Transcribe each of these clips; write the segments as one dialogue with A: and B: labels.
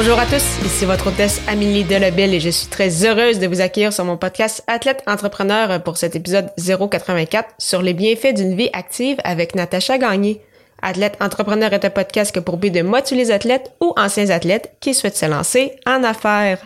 A: Bonjour à tous, ici votre hôtesse Amélie Delebel et je suis très heureuse de vous accueillir sur mon podcast Athlète Entrepreneur pour cet épisode 084 sur les bienfaits d'une vie active avec Natacha Gagné. Athlète Entrepreneur est un podcast que pour but de motiver les athlètes ou anciens athlètes qui souhaitent se lancer en affaires.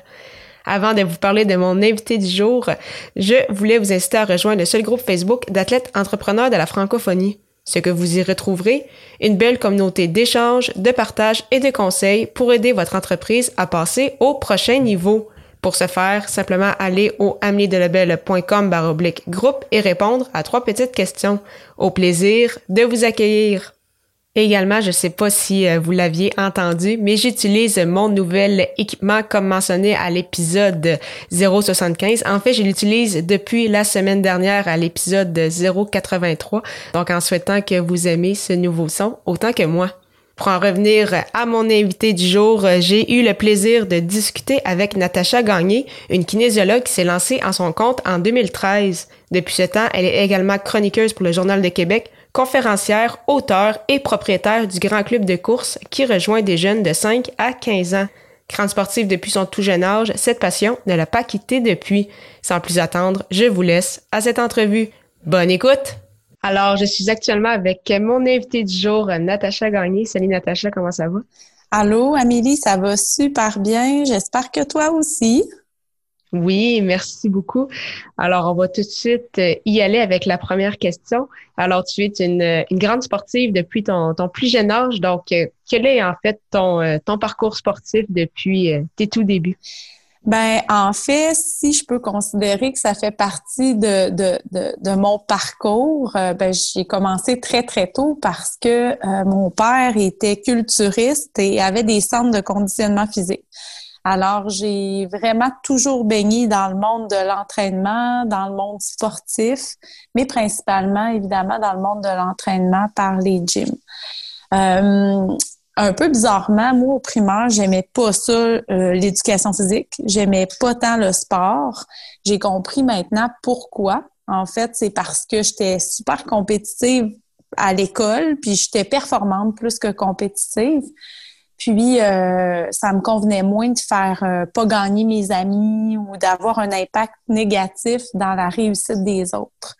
A: Avant de vous parler de mon invité du jour, je voulais vous inciter à rejoindre le seul groupe Facebook d'athlètes entrepreneurs de la francophonie. Ce que vous y retrouverez, une belle communauté d'échanges, de partage et de conseils pour aider votre entreprise à passer au prochain niveau. Pour ce faire, simplement aller au ameliedelebel.com groupe et répondre à trois petites questions. Au plaisir de vous accueillir. Également, je ne sais pas si euh, vous l'aviez entendu, mais j'utilise mon nouvel équipement comme mentionné à l'épisode 075. En fait, je l'utilise depuis la semaine dernière à l'épisode 083. Donc, en souhaitant que vous aimez ce nouveau son autant que moi. Pour en revenir à mon invité du jour, j'ai eu le plaisir de discuter avec Natacha Gagné, une kinésiologue qui s'est lancée en son compte en 2013. Depuis ce temps, elle est également chroniqueuse pour le Journal de Québec, conférencière, auteur et propriétaire du grand club de course qui rejoint des jeunes de 5 à 15 ans. Grande sportive depuis son tout jeune âge, cette passion ne l'a pas quittée depuis. Sans plus attendre, je vous laisse à cette entrevue. Bonne écoute! Alors, je suis actuellement avec mon invité du jour, Natacha Gagné. Salut Natacha, comment ça va?
B: Allô, Amélie, ça va super bien. J'espère que toi aussi.
A: Oui, merci beaucoup. Alors, on va tout de suite euh, y aller avec la première question. Alors, tu es une, grande sportive depuis ton, plus jeune âge. Donc, euh, quel est en fait ton, euh, ton parcours sportif depuis tes tout débuts?
B: Ben, en fait, si je peux considérer que ça fait partie de, mon parcours, ben, j'ai commencé très, très tôt parce que mon père était culturiste et avait des centres de conditionnement physique. Alors, j'ai vraiment toujours baigné dans le monde de l'entraînement, dans le monde sportif, mais principalement, évidemment, dans le monde de l'entraînement par les gyms. Euh, un peu bizarrement, moi, au primaire, j'aimais pas ça, euh, l'éducation physique. J'aimais pas tant le sport. J'ai compris maintenant pourquoi. En fait, c'est parce que j'étais super compétitive à l'école, puis j'étais performante plus que compétitive. Puis, euh, ça me convenait moins de faire euh, pas gagner mes amis ou d'avoir un impact négatif dans la réussite des autres.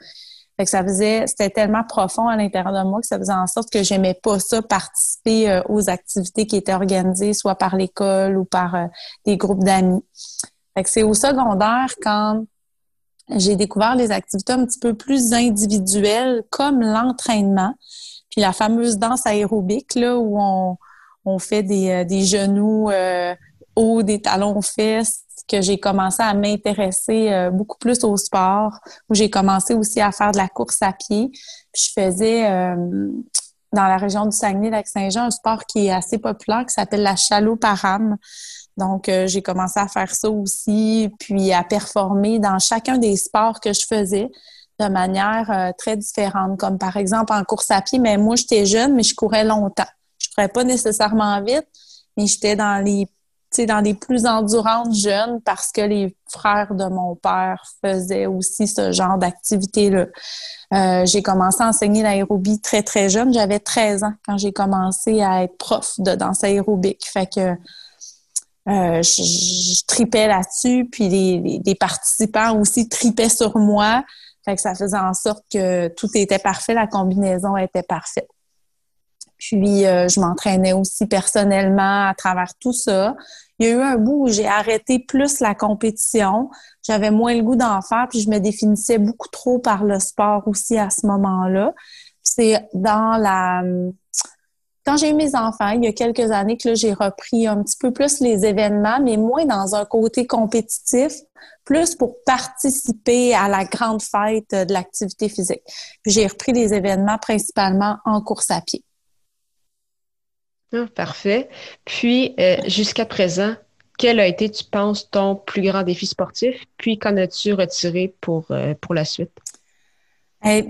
B: Fait que ça faisait, c'était tellement profond à l'intérieur de moi que ça faisait en sorte que j'aimais pas ça participer euh, aux activités qui étaient organisées, soit par l'école ou par des groupes d'amis. Fait que c'est au secondaire quand j'ai découvert les activités un petit peu plus individuelles, comme l'entraînement, puis la fameuse danse aérobique là où on on fait des, euh, genoux euh, hauts, des talons fesses, que j'ai commencé à m'intéresser euh, beaucoup plus au sport, où j'ai commencé aussi à faire de la course à pied. je faisais dans la région du Saguenay-Lac-Saint-Jean un sport qui est assez populaire qui s'appelle la chaloupe à rame. Donc, j'ai commencé à faire ça aussi, puis à performer dans chacun des sports que je faisais de manière très différente. Comme par exemple en course à pied, mais moi, j'étais jeune, mais je courais longtemps courais pas nécessairement vite, mais j'étais dans les dans les plus endurantes jeunes parce que les frères de mon père faisaient aussi ce genre d'activité-là. Euh, j'ai commencé à enseigner l'aérobie très, très jeune. J'avais 13 ans quand j'ai commencé à être prof de danse aérobique. Fait que euh, je, tripais là-dessus, puis les, les, participants aussi tripaient sur moi. Fait que ça faisait en sorte que tout était parfait, la combinaison était parfaite. Puis, euh, je m'entraînais aussi personnellement à travers tout ça. Il y a eu un bout où j'ai arrêté plus la compétition. J'avais moins le goût d'en faire, puis je me définissais beaucoup trop par le sport aussi à ce moment-là. C'est dans la... Quand j'ai eu mes enfants, il y a quelques années que j'ai repris un petit peu plus les événements, mais moins dans un côté compétitif, plus pour participer à la grande fête de l'activité physique. Puis j'ai repris les événements principalement en course à pied.
A: Ah, parfait. Puis, euh, jusqu'à présent, quel a été, tu penses, ton plus grand défi sportif? Puis, qu'en as-tu retiré pour, euh, pour la suite?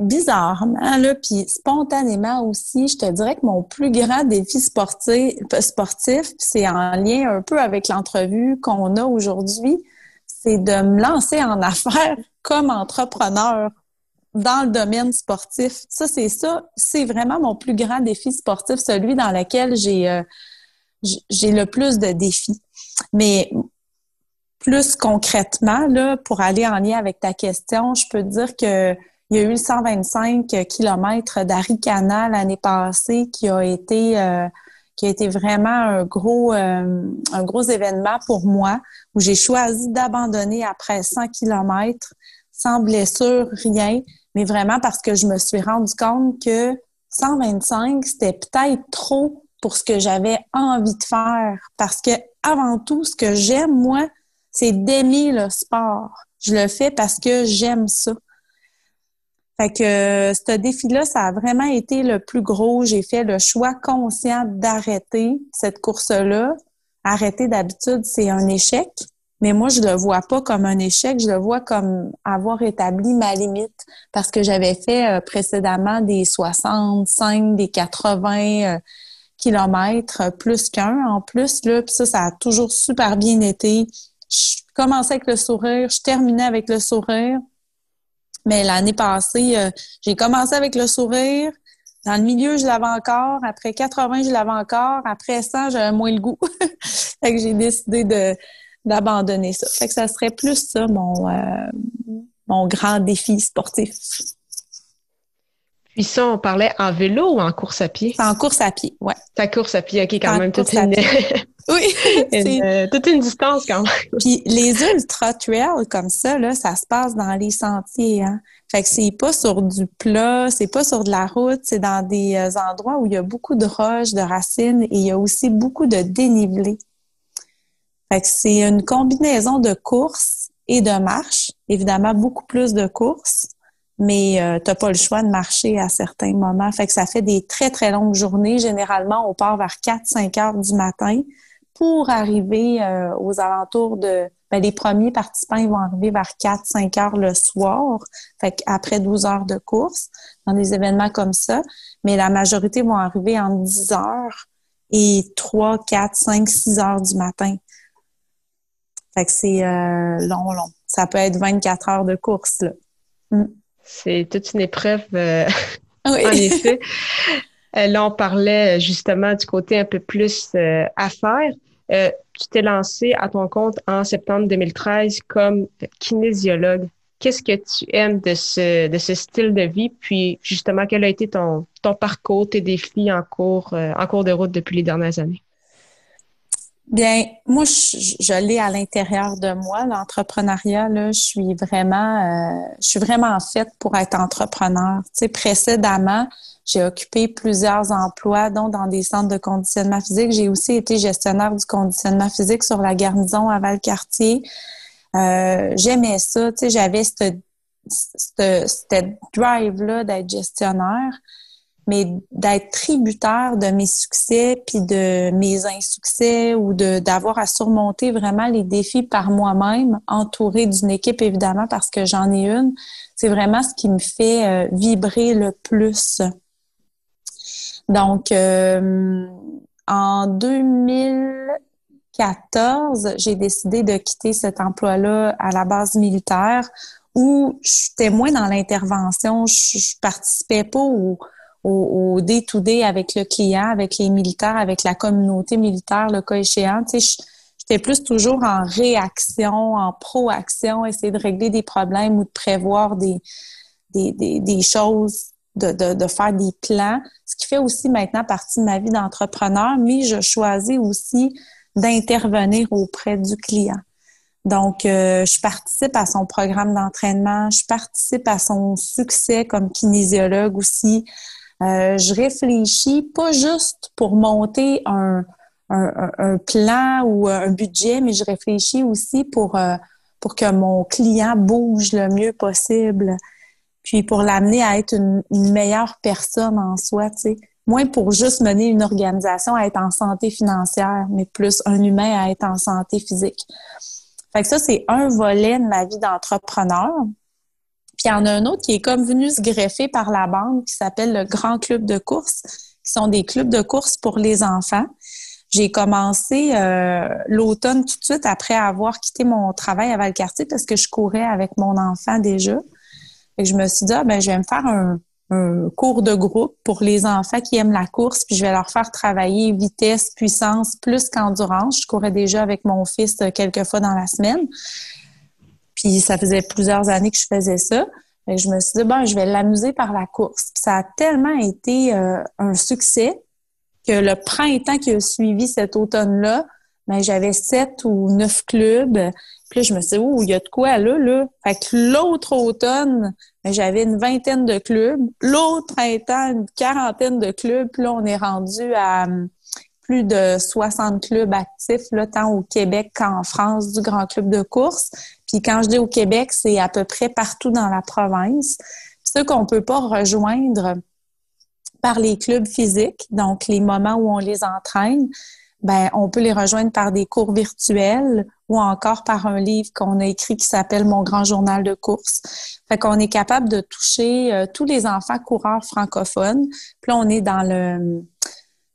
B: bizarrement, là, puis spontanément aussi, je te dirais que mon plus grand défi sportif, sportif c'est en lien un peu avec l'entrevue qu'on a aujourd'hui, c'est de me lancer en affaires comme entrepreneur dans le domaine sportif. Ça, c'est ça, c'est vraiment mon plus grand défi sportif, celui dans lequel j'ai euh, j'ai le plus de défis. Mais plus concrètement, là, pour aller en lien avec ta question, je peux te dire que il y a eu le 125 km d'Aricana l'année passée qui a été euh, qui a été vraiment un gros euh, un gros événement pour moi où j'ai choisi d'abandonner après 100 km sans blessure, rien, mais vraiment parce que je me suis rendu compte que 125 c'était peut-être trop pour ce que j'avais envie de faire parce que avant tout ce que j'aime moi c'est d'aimer le sport. Je le fais parce que j'aime ça. Fait que euh, ce défi-là, ça a vraiment été le plus gros. J'ai fait le choix conscient d'arrêter cette course-là. Arrêter d'habitude, c'est un échec. Mais moi, je le vois pas comme un échec, je le vois comme avoir établi ma limite parce que j'avais fait euh, précédemment des 65, des 80 euh, kilomètres, plus qu'un en plus. Là, Puis ça, ça a toujours super bien été. Je commençais avec le sourire, je terminais avec le sourire. Mais l'année passée, euh, j'ai commencé avec le sourire. Dans le milieu, je l'avais encore. Après 80, je l'avais encore. Après 100, j'avais moins le goût. fait que j'ai décidé de d'abandonner ça. Fait que ça serait plus ça mon euh, mon grand défi sportif.
A: Puis ça, on parlait en vélo ou en course à pied?
B: en course à pied, ouais.
A: Ta course à pied, OK, quand même. Toute une...
B: oui.
A: Euh, toute une distance quand même.
B: Puis les ultra trails comme ça, là, ça se passe dans les sentiers. Hein? Fait que c'est pas sur du plat, c'est pas sur de la route, c'est dans des euh, endroits où il y a beaucoup de roches, de racines et il y a aussi beaucoup de dénivelé. C'est une combinaison de courses et de marche. Évidemment, beaucoup plus de courses mais euh, tu n'as pas le choix de marcher à certains moments. Fait que ça fait des très, très longues journées. Généralement, on part vers 4-5 heures du matin pour arriver euh, aux alentours de... Ben, les premiers participants, ils vont arriver vers 4-5 heures le soir, fait après 12 heures de course, dans des événements comme ça. Mais la majorité vont arriver en 10 heures et 3, 4, 5, 6 heures du matin. Fait que c'est euh, long, long. Ça peut être 24 heures de course, là. Mm.
A: C'est toute une épreuve, euh, en effet. Euh, là, on parlait justement du côté un peu plus euh, affaires. tu t'es lancé à ton compte en septembre 2013 comme kinésiologue. Qu'est-ce que tu aimes de ce, de ce style de vie? Puis, justement, quel a été ton, ton parcours, tes défis en cours, en cours de route depuis les dernières années?
B: Bien, moi, je, je l'ai à l'intérieur de moi, l'entrepreneuriat. Je suis vraiment, euh, je suis vraiment faite pour être entrepreneur. Tu sais, précédemment, j'ai occupé plusieurs emplois, dont dans des centres de conditionnement physique. J'ai aussi été gestionnaire du conditionnement physique sur la garnison à Valcartier. Euh, J'aimais ça. Tu sais, j'avais cette, cette, cette drive-là d'être gestionnaire mais d'être tributaire de mes succès puis de mes insuccès ou d'avoir à surmonter vraiment les défis par moi-même, entourée d'une équipe évidemment parce que j'en ai une, c'est vraiment ce qui me fait euh, vibrer le plus. Donc euh, en 2014, j'ai décidé de quitter cet emploi-là à la base militaire où j'étais moins dans l'intervention, je, je participais pas au au, day-to-day avec le client, avec les militaires, avec la communauté militaire, le cas échéant. Tu sais, j'étais plus toujours en réaction, en proaction, essayer de régler des problèmes ou de prévoir des, des, des, des choses, de, de, de, faire des plans, ce qui fait aussi maintenant partie de ma vie d'entrepreneur, mais je choisis aussi d'intervenir auprès du client. Donc, euh, je participe à son programme d'entraînement, je participe à son succès comme kinésiologue aussi. Euh, je réfléchis pas juste pour monter un, plan ou un budget, mais je réfléchis aussi pour, euh, pour que mon client bouge le mieux possible, puis pour l'amener à être une, meilleure personne en soi, tu sais. moins pour juste mener une organisation à être en santé financière, mais plus un humain à être en santé physique. Fait que ça, c'est un volet de ma vie d'entrepreneur. Puis il y en a un autre qui est comme venu se greffer par la bande qui s'appelle le Grand Club de course, qui sont des clubs de course pour les enfants. J'ai commencé euh, l'automne tout de suite après avoir quitté mon travail à Valcartier parce que je courais avec mon enfant déjà. Et je me suis dit, ah, ben, je vais me faire un, un cours de groupe pour les enfants qui aiment la course, puis je vais leur faire travailler vitesse, puissance, plus qu'endurance. Je courais déjà avec mon fils euh, quelques fois dans la semaine. Puis ça faisait plusieurs années que je faisais ça. Je me suis dit, bon, je vais l'amuser par la course. Puis ça a tellement été euh, un succès que le printemps qui a suivi cet automne-là, ben, j'avais sept ou neuf clubs. Puis là, je me suis dit, oh, il y a de quoi là, là. Fait que l'autre automne, ben, j'avais une vingtaine de clubs. L'autre printemps, une quarantaine de clubs. Puis là, on est rendu à hum, plus de 60 clubs actifs, tant au Québec qu'en France, du Grand Club de course. Puis quand je dis au Québec, c'est à peu près partout dans la province. Ce qu'on peut pas rejoindre par les clubs physiques, donc les moments où on les entraîne, ben on peut les rejoindre par des cours virtuels ou encore par un livre qu'on a écrit qui s'appelle Mon grand journal de course. Fait qu'on est capable de toucher euh, tous les enfants coureurs francophones. Puis là, on est dans le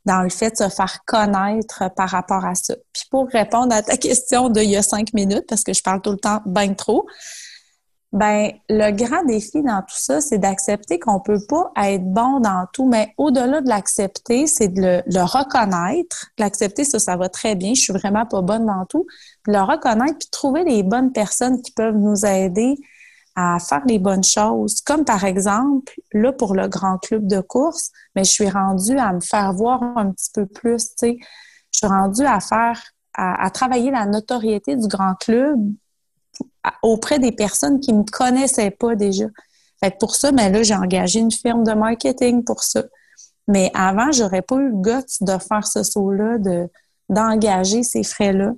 B: dans le fait de se faire connaître par rapport à ça. Puis pour répondre à ta question d'il y a cinq minutes, parce que je parle tout le temps bien trop, ben le grand défi dans tout ça, c'est d'accepter qu'on peut pas être bon dans tout, mais au-delà de l'accepter, c'est de le, reconnaître. L'accepter, ça, ça va très bien. Je suis vraiment pas bonne dans tout. Le reconnaître, puis trouver les bonnes personnes qui peuvent nous aider à faire les bonnes choses. Comme par exemple, là, pour le grand club de course, mais je suis rendue à me faire voir un petit peu plus, tu sais. Je suis rendue à faire, à, travailler la notoriété du grand club auprès des personnes qui me connaissaient pas déjà. Fait que pour ça, mais ben là, j'ai engagé une firme de marketing pour ça. Mais avant, j'aurais pas eu le goût de faire ce saut-là, de, d'engager ces frais-là.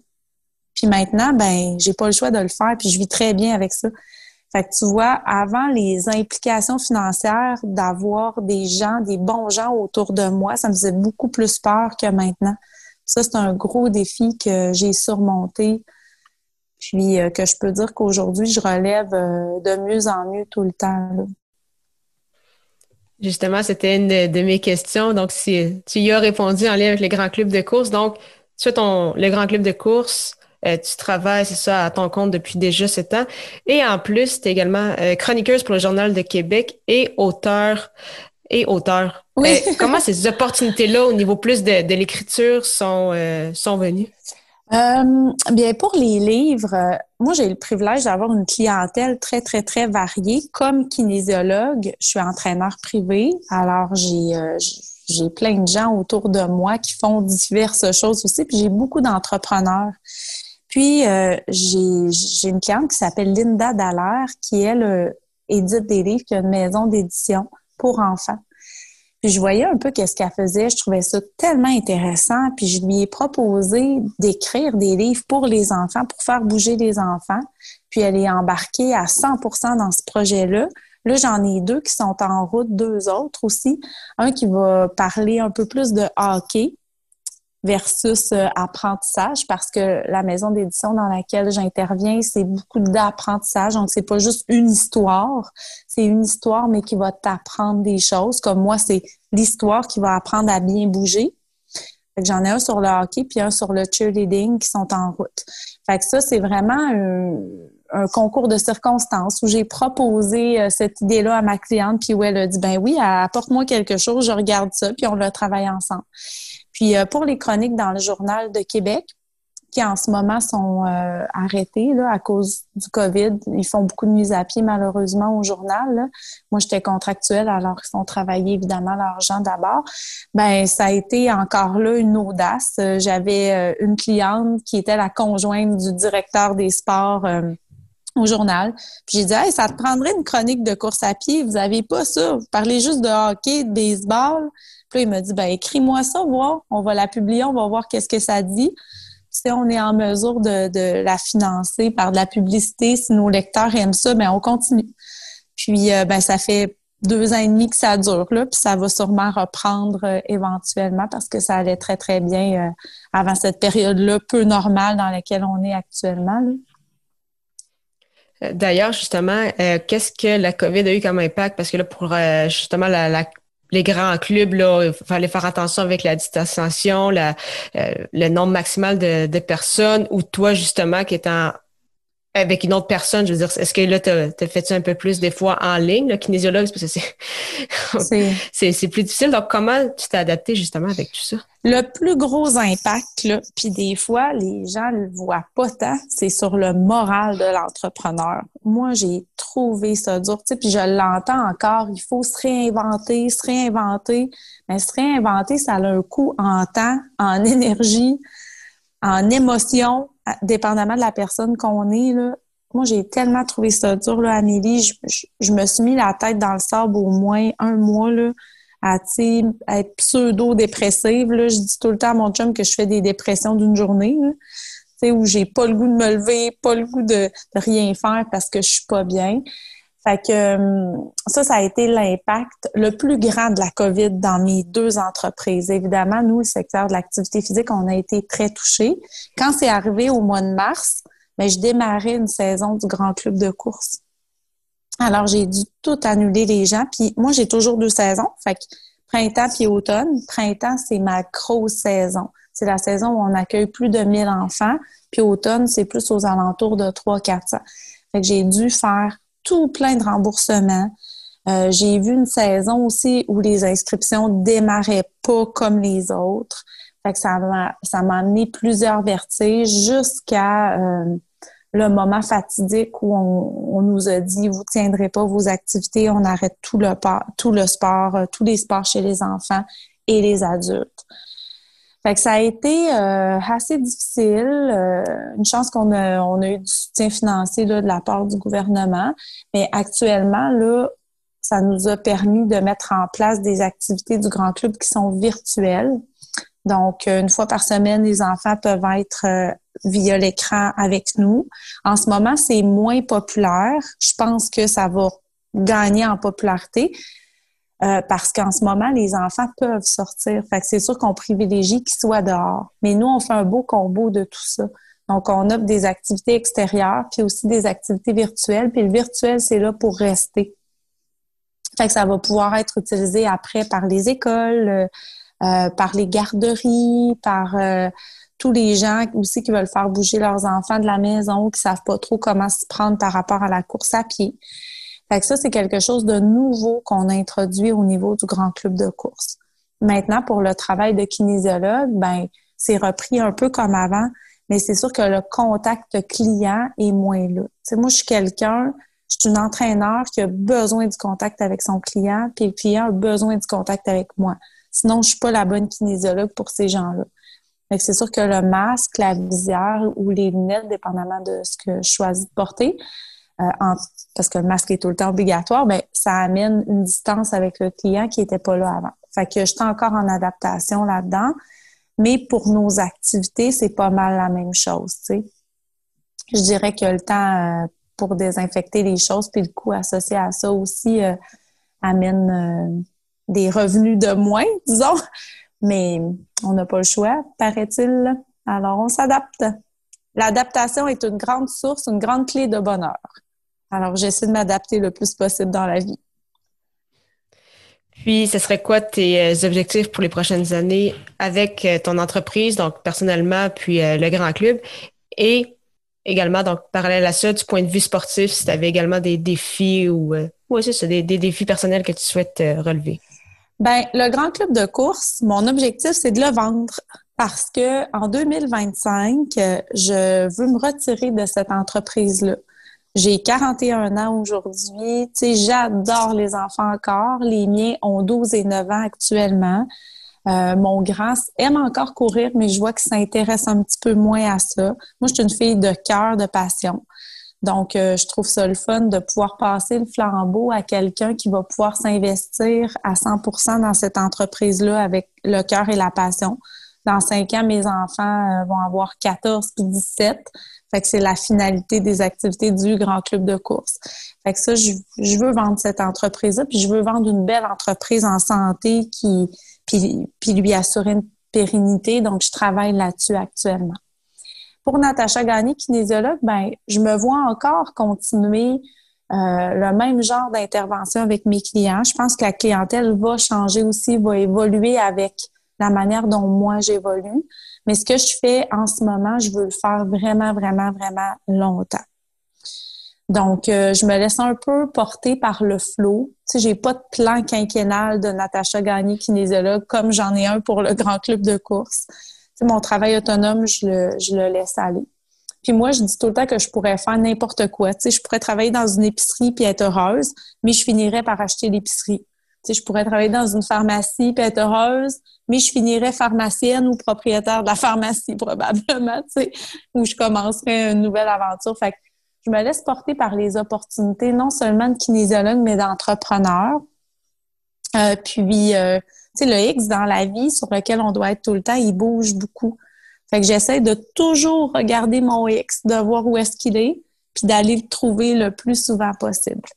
B: Puis maintenant, ben, j'ai pas le choix de le faire, puis je vis très bien avec ça. Fait que tu vois, avant les implications financières d'avoir des gens, des bons gens autour de moi, ça me faisait beaucoup plus peur que maintenant. Ça, c'est un gros défi que j'ai surmonté. Puis euh, que je peux dire qu'aujourd'hui, je relève euh, de mieux en mieux tout le temps.
A: Justement, c'était une de, mes questions. Donc, si tu y as répondu en lien avec les grands clubs de course, donc tu fais ton le grand club de course, euh, tu travailles, c'est ça, à ton compte depuis déjà sept ans. Et en plus, tu es également euh, chroniqueuse pour le Journal de Québec et auteur. Et auteur. Oui. Euh, comment ces opportunités-là au niveau plus de, de l'écriture sont, sont venues?
B: bien, pour les livres, moi, j'ai le privilège d'avoir une clientèle très, très, très variée. Comme kinésiologue, je suis entraîneur privé. Alors, j'ai j'ai plein de gens autour de moi qui font diverses choses aussi. Puis j'ai beaucoup d'entrepreneurs. Puis, euh, j'ai une cliente qui s'appelle Linda Dallaire, qui, elle, euh, édite des livres, qui a une maison d'édition pour enfants. Puis je voyais un peu qu'est-ce qu'elle faisait. Je trouvais ça tellement intéressant. Puis je lui ai proposé d'écrire des livres pour les enfants, pour faire bouger les enfants. Puis elle est embarquée à 100% dans ce projet-là. Là, j'en ai deux qui sont en route, deux autres aussi. Un qui va parler un peu plus de hockey, versus euh, apprentissage parce que la maison d'édition dans laquelle j'interviens, c'est beaucoup d'apprentissage. Donc, c'est pas juste une histoire, c'est une histoire, mais qui va t'apprendre des choses. Comme moi, c'est l'histoire qui va apprendre à bien bouger. j'en ai un sur le hockey puis un sur le cheerleading qui sont en route. Fait que ça, c'est vraiment un, un, concours de circonstances où j'ai proposé euh, cette idée-là à ma cliente, puis où elle a dit, ben oui, apporte-moi quelque chose, je regarde ça, puis on l'a travaillé ensemble. Puis euh, pour les chroniques dans le journal de Québec, qui en ce moment sont euh, arrêtées là, à cause du COVID. Ils font beaucoup de mise à pied malheureusement au journal. Moi, j'étais contractuelle, alors ils font travailler évidemment l'argent d'abord. Ben, ça a été encore là une audace. Euh, j'avais une cliente qui était la conjointe du directeur des sports au journal. Puis j'ai dit, hey, ça te prendrait une chronique de course à pied? Vous avez pas ça. Vous parlez juste de hockey, de baseball. Il m'a dit, ben écris-moi ça, voir. On va la publier, on va voir qu'est-ce que ça dit. Si on est en mesure de, la financer par de la publicité, si nos lecteurs aiment ça, ben on continue. Puis, euh, ben ça fait deux ans et demi que ça dure, là, puis ça va sûrement reprendre euh, éventuellement parce que ça allait très, très bien euh, avant cette période-là peu normale dans laquelle on est actuellement.
A: D'ailleurs, justement, qu'est-ce que la COVID a eu comme impact? Parce que là, pour justement la, les grands clubs, là, il fallait faire attention avec la distanciation, la, le nombre maximal de, de personnes, ou toi, justement, qui est en avec une autre personne, je veux dire, est-ce que là, tu as, fait ça un peu plus des fois en ligne, le kinésiologue, parce que c'est, c'est, plus difficile. Donc, comment tu t'es adapté justement avec tout ça?
B: Le plus gros impact, là, puis des fois, les gens ne le voient pas tant, c'est sur le moral de l'entrepreneur. Moi, j'ai trouvé ça dur, tu sais, puis je l'entends encore, il faut se réinventer, se réinventer. Mais se réinventer, ça a un coût en temps, en énergie, en émotion, dépendamment de la personne qu'on est, là, moi, j'ai tellement trouvé ça dur, là, Amélie. Je, me suis mis la tête dans le sable au moins un mois, là, à, être pseudo-dépressive. Là. Je dis tout le temps à mon chum que je fais des dépressions d'une journée, là, où j'ai pas le goût de me lever, pas le goût de, de rien faire parce que je suis pas bien. Fait que euh, ça, ça a été l'impact le plus grand de la COVID dans mes deux entreprises. Évidemment, nous, le secteur de l'activité physique, on a été très touchés. Quand c'est arrivé au mois de mars, ben, je démarrais une saison du grand club de course. Alors, j'ai dû tout annuler les gens. Puis moi, j'ai toujours deux saisons. Fait que printemps puis automne. Printemps, c'est ma grosse saison. C'est la saison où on accueille plus de 1000 enfants. Puis automne, c'est plus aux alentours de 300-400. Fait que j'ai dû faire tout plein de remboursements. Euh, j'ai vu une saison aussi où les inscriptions démarraient pas comme les autres. Fait ça m'a ça m'a amené plusieurs vertiges jusqu'à euh, le moment fatidique où on, nous a dit vous tiendrez pas vos activités, on arrête tout le tout le sport, euh, tous les sports chez les enfants et les adultes. Fait que ça a été euh, assez difficile. Euh, une chance qu'on a, eu du soutien financier là, de la part du gouvernement. Mais actuellement, là, ça nous a permis de mettre en place des activités du Grand Club qui sont virtuelles. Donc, une fois par semaine, les enfants peuvent être euh, via l'écran avec nous. En ce moment, c'est moins populaire. Je pense que ça va gagner en popularité. Euh, parce qu'en ce moment, les enfants peuvent sortir. Fait que c'est sûr qu'on privilégie qu'ils soient dehors. Mais nous, on fait un beau combo de tout ça. Donc, on offre des activités extérieures, puis aussi des activités virtuelles. Puis le virtuel, c'est là pour rester. Fait que ça va pouvoir être utilisé après par les écoles, euh, euh, par les garderies, par tous les gens aussi qui veulent faire bouger leurs enfants de la maison, qui savent pas trop comment se prendre par rapport à la course à pied. Fait que ça, c'est quelque chose de nouveau qu'on a introduit au niveau du grand club de course. Maintenant, pour le travail de kinésiologue, ben, c'est repris un peu comme avant, mais c'est sûr que le contact client est moins là. moi, je suis quelqu'un, je suis une entraîneur qui a besoin du contact avec son client, puis le client a besoin du contact avec moi. Sinon, je suis pas la bonne kinésiologue pour ces gens-là. c'est sûr que le masque, la visière ou les lunettes, dépendamment de ce que je choisis de porter, euh, parce que le masque est tout le temps obligatoire, mais ça amène une distance avec le client qui n'était pas là avant. Fait que j'étais encore en adaptation là-dedans. Mais pour nos activités, c'est pas mal la même chose. Je dirais que le temps euh, pour désinfecter les choses, puis le coût associé à ça aussi euh, amène des revenus de moins, disons. Mais on n'a pas le choix, paraît-il. Alors, on s'adapte. L'adaptation est une grande source, une grande clé de bonheur. Alors, j'essaie de m'adapter le plus possible dans la vie.
A: Puis, ce serait quoi tes euh, objectifs pour les prochaines années avec euh, ton entreprise, donc personnellement, puis euh, le grand club, et également, donc, parallèle à ça, du point de vue sportif, si tu avais également des défis ou, ouais, c'est ça, des, défis personnels que tu souhaites relever?
B: Ben, le grand club de course, mon objectif, c'est de le vendre parce que en 2025, je veux me retirer de cette entreprise-là. J'ai 41 ans aujourd'hui. Tu sais, j'adore les enfants encore. Les miens ont 12 et 9 ans actuellement. Euh, mon grand aime encore courir, mais je vois qu'il s'intéresse un petit peu moins à ça. Moi, je suis une fille de cœur, de passion. Donc, euh, je trouve ça le fun de pouvoir passer le flambeau à quelqu'un qui va pouvoir s'investir à 100% dans cette entreprise-là avec le cœur et la passion. Dans cinq ans, mes enfants euh, vont avoir 14 puis 17. Fait que c'est la finalité des activités du grand club de course. Fait que ça, je, veux vendre cette entreprise-là, puis je veux vendre une belle entreprise en santé qui, puis, puis lui assurer une pérennité. Donc, je travaille là-dessus actuellement. Pour Natacha Gagné, kinésiologue, ben, je me vois encore continuer euh, le même genre d'intervention avec mes clients. Je pense que la clientèle va changer aussi, va évoluer avec la manière dont moi j'évolue. Mais ce que je fais en ce moment, je veux le faire vraiment, vraiment, vraiment longtemps. Donc, euh, je me laisse un peu porter par le flot. Tu sais, j'ai pas de plan quinquennal de Natacha Gagné kinésiologue comme j'en ai un pour le grand club de course. Mon travail autonome, je le, je le laisse aller. Puis moi, je dis tout le temps que je pourrais faire n'importe quoi. Tu sais, je pourrais travailler dans une épicerie puis être heureuse, mais je finirais par acheter l'épicerie. Sais, je pourrais travailler dans une pharmacie puis être heureuse, mais je finirais pharmacienne ou propriétaire de la pharmacie probablement, tu sais, où je commencerais une nouvelle aventure. Fait que je me laisse porter par les opportunités, non seulement de kinésiologue, mais d'entrepreneur. Euh, puis, euh, tu sais, le X dans la vie sur lequel on doit être tout le temps, il bouge beaucoup. Fait que j'essaie de toujours regarder mon X, de voir où est-ce qu'il est, puis d'aller le trouver le plus souvent possible.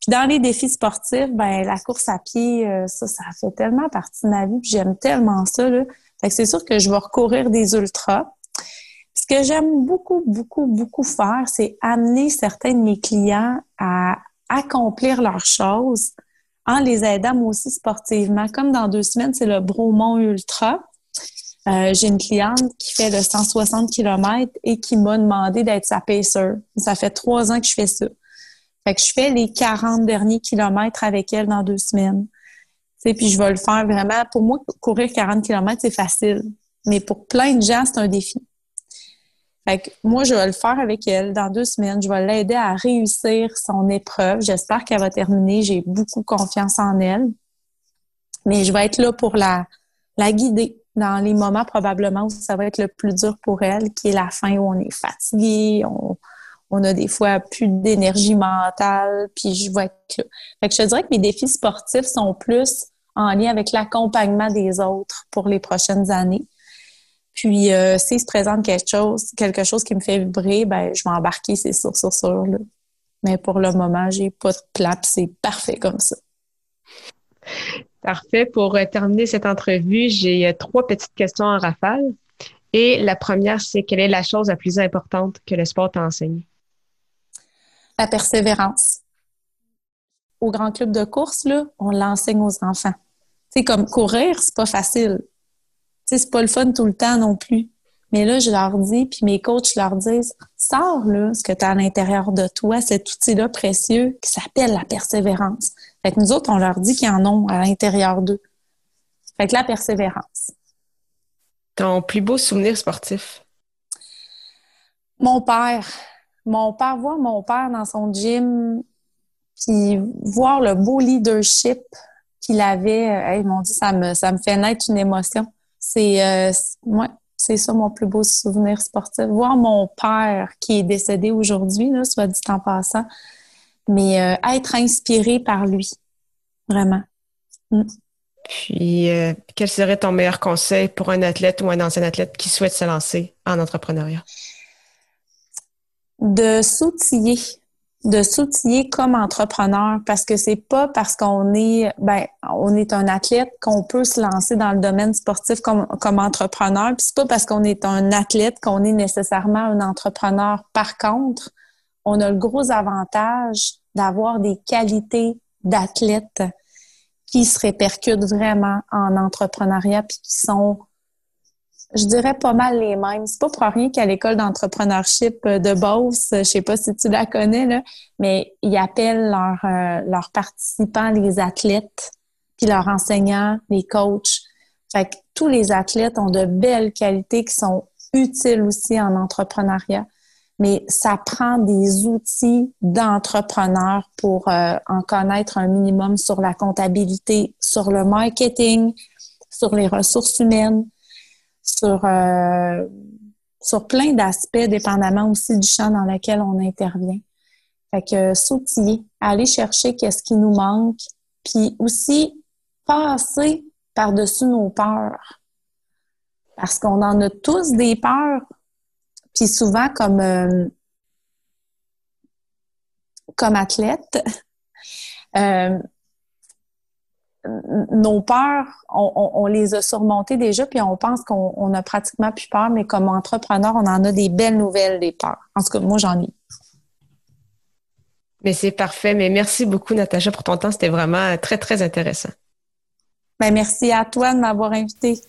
B: Puis dans les défis sportifs, ben la course à pied, euh, ça, ça fait tellement partie de ma vie, puis j'aime tellement ça. Là. Fait que c'est sûr que je vais recourir des ultras. ce que j'aime beaucoup, beaucoup, beaucoup faire, c'est amener certains de mes clients à accomplir leurs choses en les aidant moi aussi sportivement. Comme dans deux semaines, c'est le Bromont Ultra. Euh, j'ai une cliente qui fait le 160 km et qui m'a demandé d'être sa pacer. Ça fait trois ans que je fais ça. Fait que je fais les 40 derniers kilomètres avec elle dans deux semaines. sais, puis je vais le faire vraiment. Pour moi, courir 40 km, c'est facile. Mais pour plein de gens, c'est un défi. Fait que moi, je vais le faire avec elle dans deux semaines. Je vais l'aider à réussir son épreuve. J'espère qu'elle va terminer. J'ai beaucoup confiance en elle. Mais je vais être là pour la, la guider dans les moments probablement où ça va être le plus dur pour elle, qui est la fin où on est fatigué, on, on a des fois plus d'énergie mentale, puis je être là. Fait que je dirais que mes défis sportifs sont plus en lien avec l'accompagnement des autres pour les prochaines années. Puis, euh, s'il se présente quelque chose, quelque chose qui me fait vibrer, ben, je vais embarquer, c'est sûr, sûr, sûr. Là. Mais pour le moment, j'ai pas de plan, c'est parfait comme ça.
A: Parfait. Pour euh, terminer cette entrevue, j'ai euh, trois petites questions en rafale. Et la première, c'est quelle est la chose la plus importante que le sport t'a enseigné?
B: La persévérance. Au grand club de course, là, on l'enseigne aux enfants. C'est comme courir, c'est pas facile. C'est pas le fun tout le temps non plus. Mais là, je leur dis, puis mes coachs leur disent, sors là ce que tu as à l'intérieur de toi, cet outil-là précieux qui s'appelle la persévérance. Fait que nous autres, on leur dit qu'ils en ont à l'intérieur d'eux. Fait que la persévérance.
A: Ton plus beau souvenir sportif?
B: Mon père. Mon père, voir mon père dans son gym, puis voir le beau leadership qu'il avait, euh, hey, mon Dieu, ça me, fait naître une émotion. C'est, euh, c'est ça mon plus beau souvenir sportif. Voir mon père qui est décédé aujourd'hui, soit dit en passant, mais euh, être inspiré par lui, vraiment.
A: Mm. Puis, euh, quel serait ton meilleur conseil pour un athlète ou un ancien athlète qui souhaite se lancer en entrepreneuriat?
B: De s'outiller, de s'outiller comme entrepreneur parce que c'est pas parce qu'on est ben on est un athlète qu'on peut se lancer dans le domaine sportif comme, comme entrepreneur puis c'est pas parce qu'on est un athlète qu'on est nécessairement un entrepreneur. Par contre on a le gros avantage d'avoir des qualités d'athlète qui se répercutent vraiment en entrepreneuriat puis qui sont je dirais pas mal les mêmes. C'est pas pour rien qu'à l'école d'entrepreneurship de Beauce, je sais pas si tu la connais, là, mais ils appellent leurs, euh, leurs participants les athlètes, puis leurs enseignants, les coachs. Fait que tous les athlètes ont de belles qualités qui sont utiles aussi en entrepreneuriat. Mais ça prend des outils d'entrepreneur pour euh, en connaître un minimum sur la comptabilité, sur le marketing, sur les ressources humaines sur, euh, sur plein d'aspects, dépendamment aussi du champ dans lequel on intervient. Fait que s'outiller, aller chercher qu'est-ce qui nous manque, puis aussi passer par-dessus nos peurs. Parce qu'on en a tous des peurs. Puis souvent, comme, euh, comme athlète, euh, nos peurs, on, les a surmontées déjà, puis on pense qu'on a pratiquement plus peur, mais comme entrepreneur, on en a des belles nouvelles, des peurs. En tout cas, moi, j'en ai.
A: Mais c'est parfait. Mais merci beaucoup, Natacha, pour ton temps. C'était vraiment très, très intéressant.
B: Ben, merci à toi de m'avoir invité.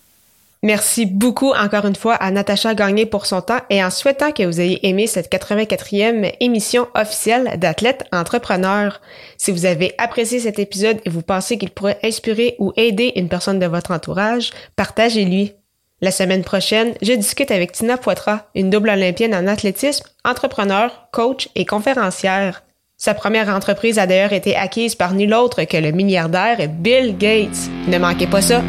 A: Merci beaucoup encore une fois à Natacha Gagné pour son temps et en souhaitant que vous ayez aimé cette 84e émission officielle d'Athlète Entrepreneur. Si vous avez apprécié cet épisode et vous pensez qu'il pourrait inspirer ou aider une personne de votre entourage, partagez-lui. La semaine prochaine, je discute avec Tina Poitras, une double olympienne en athlétisme, entrepreneur, coach et conférencière. Sa première entreprise a d'ailleurs été acquise par nul autre que le milliardaire Bill Gates. Ne manquez pas ça.